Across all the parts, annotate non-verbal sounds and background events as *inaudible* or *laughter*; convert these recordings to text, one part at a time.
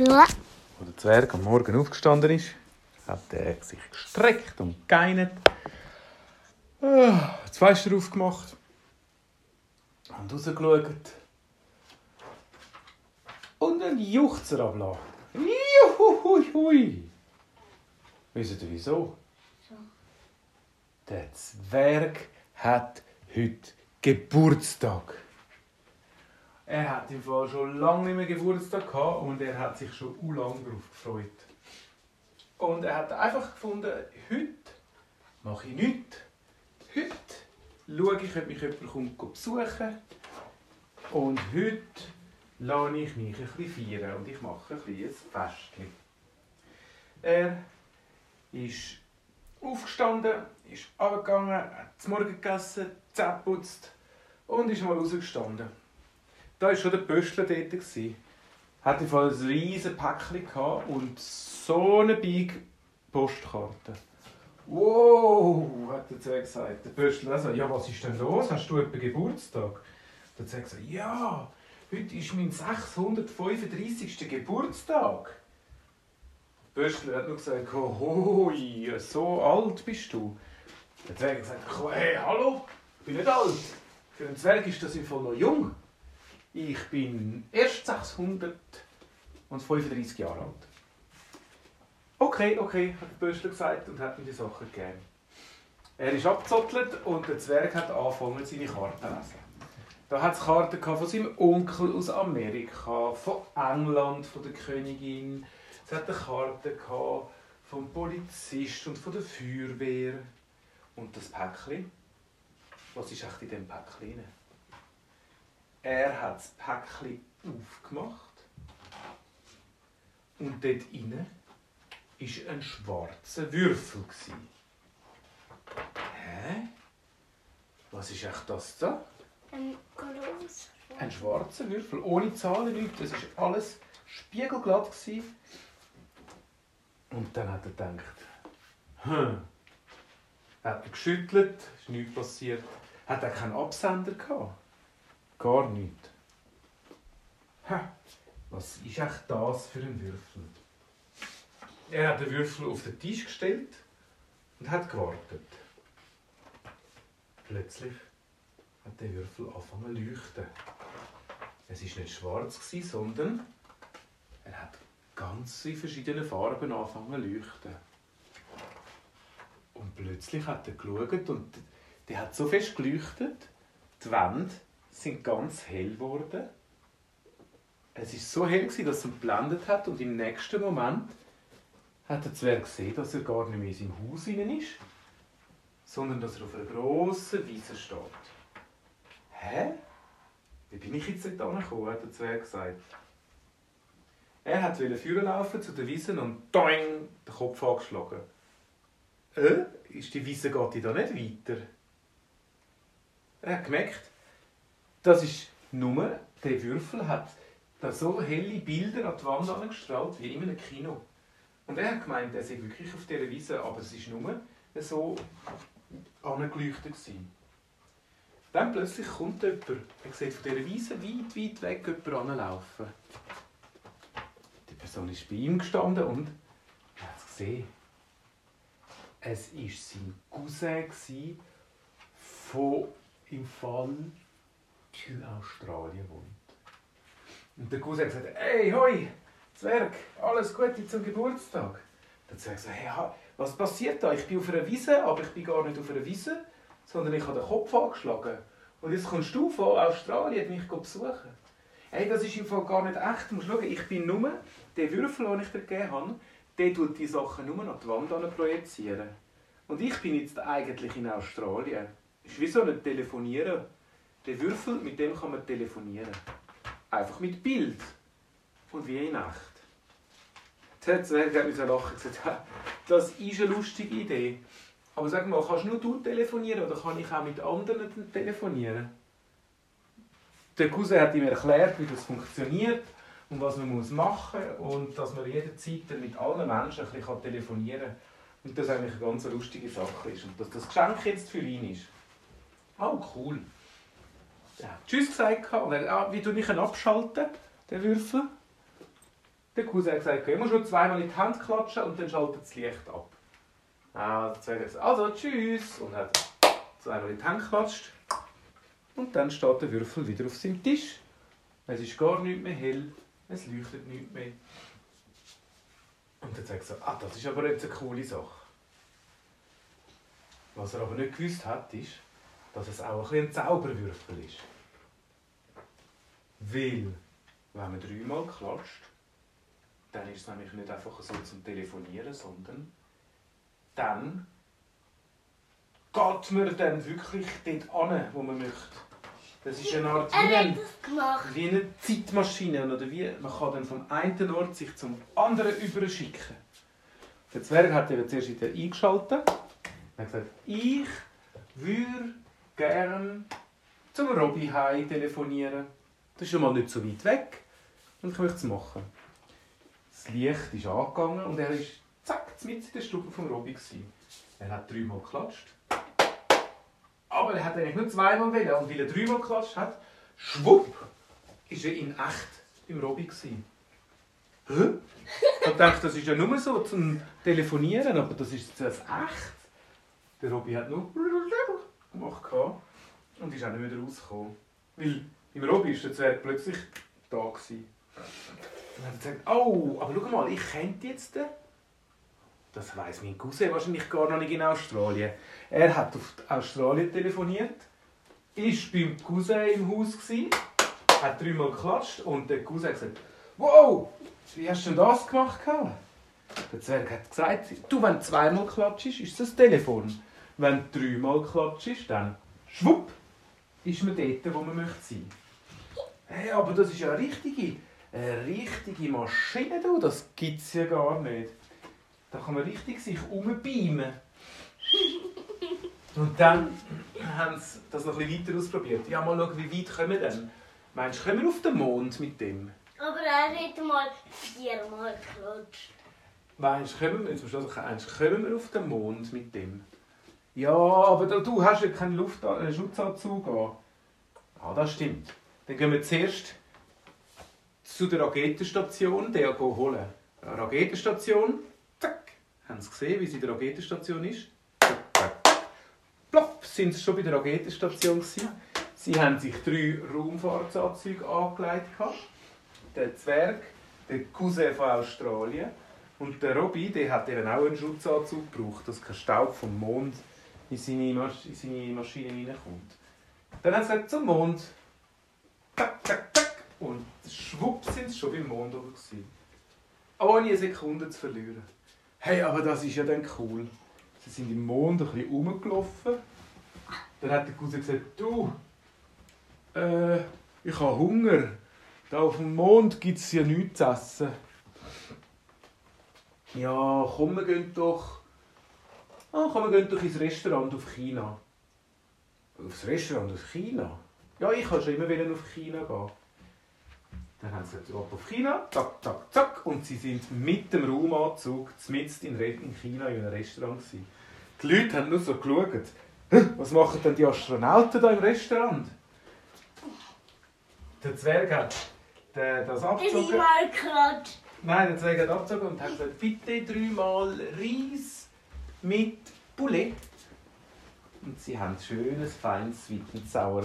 Ja. Als der Zwerg am Morgen aufgestanden ist, hat er sich gestreckt und geinert. Ah, Das Fenster aufgemacht und rausgeschaut. Und einen Juchzer ablassen. Juhuhui. Wisst ihr wieso? Der Zwerg hat heute Geburtstag. Er hat im Fall schon lange nicht mehr Geburtstag gehabt und er hat sich schon lange darauf gefreut. Und er hat einfach gefunden, heute mache ich nichts. Heute schaue ich, ob mich jemand kommt besuchen Und heute lasse ich mich ein bisschen feiern und ich mache ein ein Festchen. Er ist aufgestanden, ist runtergegangen, hat zum Morgen gegessen, Zähne und ist mal rausgestanden. Da war schon der Pöstler dort. gewesen. Hatte ein riesiges Päckchen und so eine big Postkarte. Wow, hat der Zwerg gesagt. Der Pöstler also, ja, was ist denn los? Hast du etwa Geburtstag? Der Zwerg sagt, ja, heute ist mein 635. Geburtstag. Der Pöstler hat nur gesagt, hoi, so alt bist du. Der Zwerg hat gesagt, hey, hallo, ich bin nicht alt. Für einen Zwerg ist das im Fall noch jung. Ich bin erst 635 Jahre alt. Okay, okay, hat der Böschler gesagt und hat ihm die Sachen gegeben. Er ist abgezottelt und der Zwerg hat angefangen, seine Karten zu lesen. Da hat es Karten von seinem Onkel aus Amerika, von England, von der Königin. Es hat eine Karte vom Polizist und von der Feuerwehr. Und das Päckchen, was ist echt in dem Päckchen? Er hat das Päckchen aufgemacht und dort inne war ein schwarzer Würfel. Hä? Was ist echt das da? Ein großer. Ein schwarzer Würfel, ohne Zahlen, nichts. Das war alles spiegelglatt. gewesen. Und dann hat er gedacht, hm. Hat er geschüttelt, ist nichts passiert. Hat er keinen Absender gehabt? Gar nichts. Ha, was ist echt das für ein Würfel? Er hat den Würfel auf den Tisch gestellt und hat gewartet. Plötzlich hat der Würfel angefangen zu leuchten. Es war nicht schwarz, sondern er hat ganz in verschiedenen Farben angefangen zu leuchten. Und plötzlich hat er geschaut und der hat so fest geleuchtet, die Wände sind ganz hell geworden. Es war so hell, gewesen, dass es ihn geblendet hat und im nächsten Moment hat der Zwerg gesehen, dass er gar nicht mehr in seinem Haus hinein ist, sondern dass er auf einer grossen Wiese steht. Hä? Wie bin ich jetzt dort angekommen, hat der Zwerg gesagt. Er wollte führen laufen zu der Wiese und doing, den Kopf angeschlagen. Äh, ist die Wiese geht da nicht weiter? Er hat gemerkt, das ist nur, der Würfel hat da so helle Bilder an die Wand angestrahlt, wie in einem Kino. Und er hat gemeint, er sei wirklich auf dieser Wiese, aber es war nur so angeleuchtet. Dann plötzlich kommt jemand, er sieht von dieser Wiese weit, weit weg jemand anlaufen. Die Person ist bei ihm gestanden und er hat es gesehen. Es war sein Cousin von im Fall in Australien wohnt. Und der Cousin gesagt, hey, hoi, Zwerg, alles Gute zum Geburtstag. Zwerg sagt, hey, ha- was passiert da? Ich bin auf einer Wiese, aber ich bin gar nicht auf einer Wiese, sondern ich habe den Kopf angeschlagen. Und jetzt kommst du von Australien mich besuchen. Hey, das ist im Fall gar nicht echt. Du musst schauen, ich bin nur, der Würfel, den ich dir gegeben habe, der tut die Sachen nur an die Wand projizieren. Und ich bin jetzt eigentlich in Australien. Das ist wie so ein Telefonieren. Der Würfel, mit dem kann man telefonieren. Einfach mit Bild. Und wie in Nacht. Der Zwerg hat mir lachen und gesagt, «Ha, das ist eine lustige Idee. Aber sag mal, kannst nur du telefonieren oder kann ich auch mit anderen telefonieren? Der Cousin hat ihm erklärt, wie das funktioniert und was man muss machen muss und dass man jederzeit mit allen Menschen ein bisschen telefonieren kann. Und das eigentlich eine ganz lustige Sache ist. Und dass das Geschenk jetzt für ihn ist. Oh, cool. Tschüss gesagt und er, ah, wie ich ihn abschalten, den Würfel? Der Cousin hat gesagt, okay, musst nur zweimal in die Hand klatschen und dann schaltet das Licht ab. Gesagt, also tschüss und hat zweimal in die Hand geklatscht. Und dann steht der Würfel wieder auf seinem Tisch. Es ist gar nicht mehr hell, es leuchtet nicht mehr. Und dann sagt er so, ah, das ist aber jetzt eine coole Sache. Was er aber nicht gewusst hat, ist, dass es auch ein, ein Zauberwürfel ist. Weil, wenn man dreimal klatscht, dann ist es nämlich nicht einfach so zum Telefonieren, sondern dann geht man dann wirklich dort an, wo man möchte. Das ist eine Art wie, ein, wie eine Zeitmaschine. Oder wie, man kann dann vom einen Ort sich zum anderen überschicken. Der Zwerg hat eben zuerst wieder eingeschaltet. Er hat gesagt, ich würde gerne zum Robby telefonieren. Das ist schon mal nicht so weit weg. Und ich möchte es machen. Das Licht ist angegangen und er ist zack, mitten in der Stube vom Robby. Er hat dreimal geklatscht. Aber er hat eigentlich nur zweimal wählen. Und weil er dreimal geklatscht hat, schwupp, ist er in echt im Robby. Hä? Ich dachte, das ist ja nur so zum Telefonieren, aber das ist das echt. Der Robby hat nur gemacht und ist auch nicht mehr rausgekommen. Weil im Robby ist der Zwerg plötzlich da dann hat er gesagt, oh, aber schau mal, ich kenne jetzt den. Das weiss mein Cousin wahrscheinlich gar noch nicht in Australien. Er hat auf Australien telefoniert, ist beim Cousin im Haus gewesen, hat dreimal geklatscht und der Cousin hat gesagt, wow, wie hast du das gemacht? gehabt?» Der Zwerg hat gesagt, du, wenn du zweimal klatschst, ist das Telefon. Wenn du dreimal klatschst, dann schwupp, ist man dort, wo man möchte sein. Hey, aber das ist ja eine richtige, eine richtige Maschine, du. das gibt es ja gar nicht. Da kann man richtig sich umbeamen. Und dann haben sie das noch ein bisschen weiter ausprobiert. Ja, mal schauen, wie weit kommen wir denn? Meinst du, kommen wir auf den Mond mit dem? Aber er hat mal viermal geklatscht. Meinst du, kommen wir, jetzt musst du also eins, kommen wir auf den Mond mit dem? Ja, aber du hast ja keinen Luft äh, Schutzanzug an. Ah, das stimmt. Dann gehen wir zuerst zu der Raketenstation, der holen. Raketenstation, zack. Haben Sie gesehen, wie sie in der Raketenstation ist? Plopp, sind sie schon bei der Raketenstation gewesen. Sie haben sich drei Raumfahrtsanzüge angelegt. Der Zwerg, der Cousin von Australien und der Robby, der hat eben auch einen Schutzanzug gebraucht, dass kein Staub vom Mond in seine, Masch in seine Maschine hineinkommt. Dann sie gesagt, zum Mond. Zack, zack, zack. Und schwupp sind sie schon beim Mond oben. Ohne eine Sekunde zu verlieren. Hey, aber das ist ja dann cool. Sie sind im Mond ein bisschen rumgelaufen. Dann hat der Cousin gesagt, du, äh, ich habe Hunger. Da auf dem Mond gibt es ja nichts zu essen. Ja, komm, wir gehen doch. Ah, komm, wir gehen doch ins Restaurant auf China. Aufs Restaurant auf China? Ja, ich wollte schon immer wieder auf China gehen. Dann haben sie gesagt, ab auf China, zack, zack, zack. Und sie sind mit dem Raumanzug mitten in China in einem Restaurant. Gewesen. Die Leute haben nur so geschaut. «Hä, Was machen denn die Astronauten da im Restaurant? Der Zwerg hat den- das Das ist abgezogen. Nein, der Zwerg hat abgezogen und hat gesagt, bitte dreimal Reis mit Poulet. Und sie haben schönes, feines, sweet sauer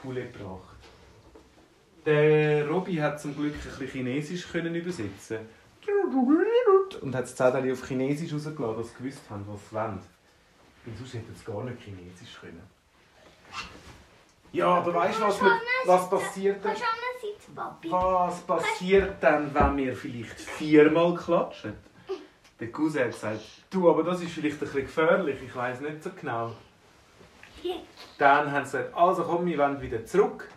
Poulet gebracht. Der Robby hat zum Glück ein bisschen Chinesisch können übersetzen und hat das Zettel auf Chinesisch rausgelassen, dass sie gewusst haben, was sie wollen. Weil sonst hätten sie gar nicht Chinesisch können. Ja, aber weißt du, was, was passiert dann? Was passiert dann, wenn wir vielleicht viermal klatschen? Der Cousin hat gesagt, du, aber das ist vielleicht ein bisschen gefährlich, ich weiß nicht so genau. Dann haben sie gesagt, also komm, wir wollen wieder zurück.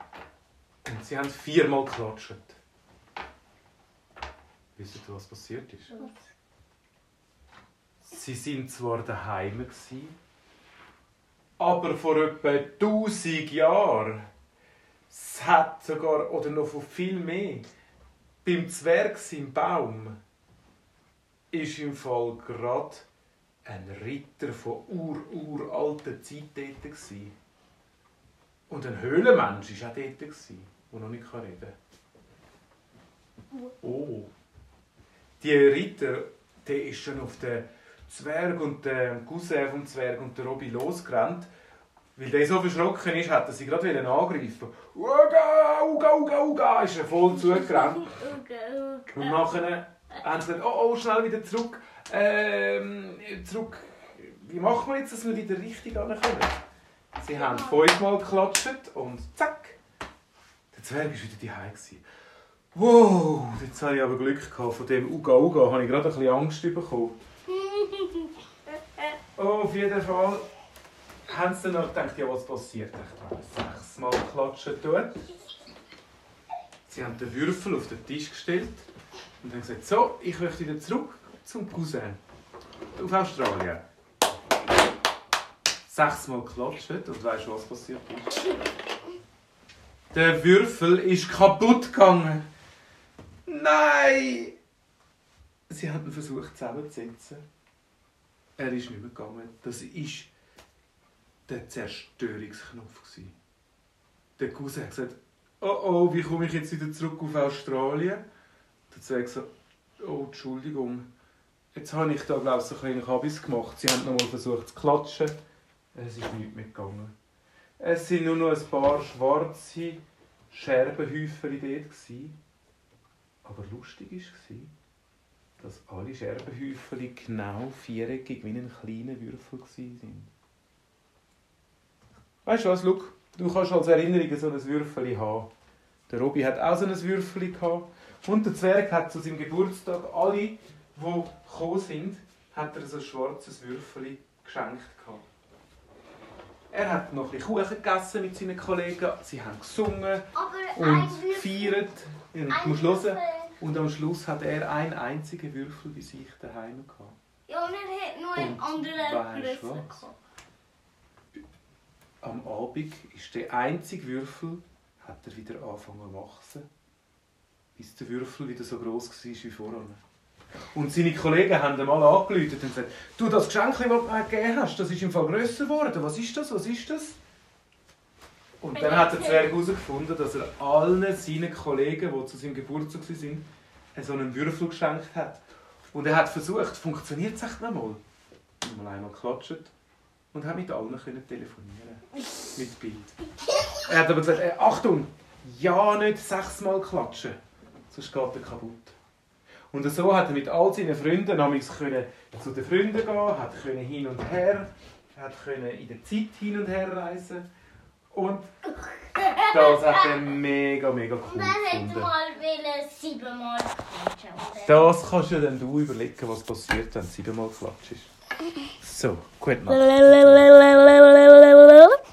Und sie haben viermal geklatscht. Wisst ihr, was passiert ist? Sie sind zwar daheim aber vor etwa 1000 Jahren. Es hat sogar, oder noch viel mehr, beim Zwerg im Baum ist im Fall gerade ein Ritter von ur-uralten Zeit dort. gsi. Und ein Höhlenmensch war auch dort, der noch nicht reden kann. Oh. die Ritter, der ist schon auf den Zwerg und den Cousin vom Zwerg und den Robby losgerannt. Weil der so verschrocken ist, hat er sie gerade wieder angreifen. Uga, uga, uga, uga, ist er voll *laughs* zugerannt. Uga, Und nachher haben sie gesagt, oh, oh, schnell wieder zurück. Ähm, zurück. Wie machen wir jetzt, dass wir wieder richtig ankommen? Sie haben fünfmal geklatscht und zack. Der Zwerg war wieder daheim. Wow, jetzt habe ich aber Glück gehabt. Von dem Uga Uga habe ich gerade ein bisschen Angst bekommen. Oh, *laughs* auf jeden Fall haben sie dann noch gedacht, ja, was passiert? Ich dachte, sechsmal klatschen tun. Sie haben den Würfel auf den Tisch gestellt und haben gesagt, so, ich möchte wieder zurück zum Cousin. Auf Australien. Sechsmal geklatscht und weißt du, was passiert ist? Der Würfel ist kaputt gegangen. Nein! Sie haben versucht zusammenzusetzen. Er ist nicht mehr gegangen. Das war der Zerstörungsknopf. Der Cousin hat gesagt, oh oh, wie komme ich jetzt wieder zurück auf Australien? Der Zwerg gesagt, oh, Entschuldigung. Jetzt habe ich da, glaube ich, so einen kleinen Kabis gemacht. Sie haben nochmal versucht zu klatschen. Es ist nicht mehr gegangen. Es sind nur noch ein paar schwarze Scherbenhäufchen dort. Aber lustig war, dass alle Scherbenhäufchen genau viereckig wie ein kleiner Würfel waren. Weißt du was, Luke? Du kannst als Erinnerung so ein Würfel haben. Der Robby hat auch so ein Würfel gehabt. Und der Zwerg hat zu seinem Geburtstag alle, die gekommen sind, hat er so ein schwarzes Würfel geschenkt gehabt. Er hat noch ein bisschen Kuchen gegessen mit seinen Kollegen. Sie haben gesungen Aber und Würfel. gefeiert. Du musst hören. Würfel. Und am Schluss hat er einen einzigen Würfel bei sich daheim gehabt. Ja, und er hat nur einen anderen gehabt. Am Abend ist der einzige Würfel, hat er wieder angefangen zu wachsen, bis der Würfel wieder so groß war wie vorher. Und seine Kollegen haben ihn mal angerufen und gesagt, du, das Geschenk, das du mir gegeben hast, das ist im Fall grösser geworden. Was ist das? Was ist das? Und dann hat der Zwerg herausgefunden, dass er allen seinen Kollegen, die zu seinem Geburtstag waren, so einen Würfel geschenkt hat. Und er hat versucht, funktioniert es echt noch mal? Und mal einmal geklatscht und hat mit allen können telefonieren Mit Bild. Er hat aber gesagt, äh, Achtung, ja nicht sechsmal klatschen, sonst geht er kaputt. Und so hat er mit all seinen Freunden namens können zu den Freunden gehen, hat können hin und her, hat können in der Zeit hin und her reisen und das hat er mega, mega cool er hätte mal wollen siebenmal klatschen. Das kannst du dann du überlegen, was passiert, wenn siebenmal klatschst. So, gut. Lalalala.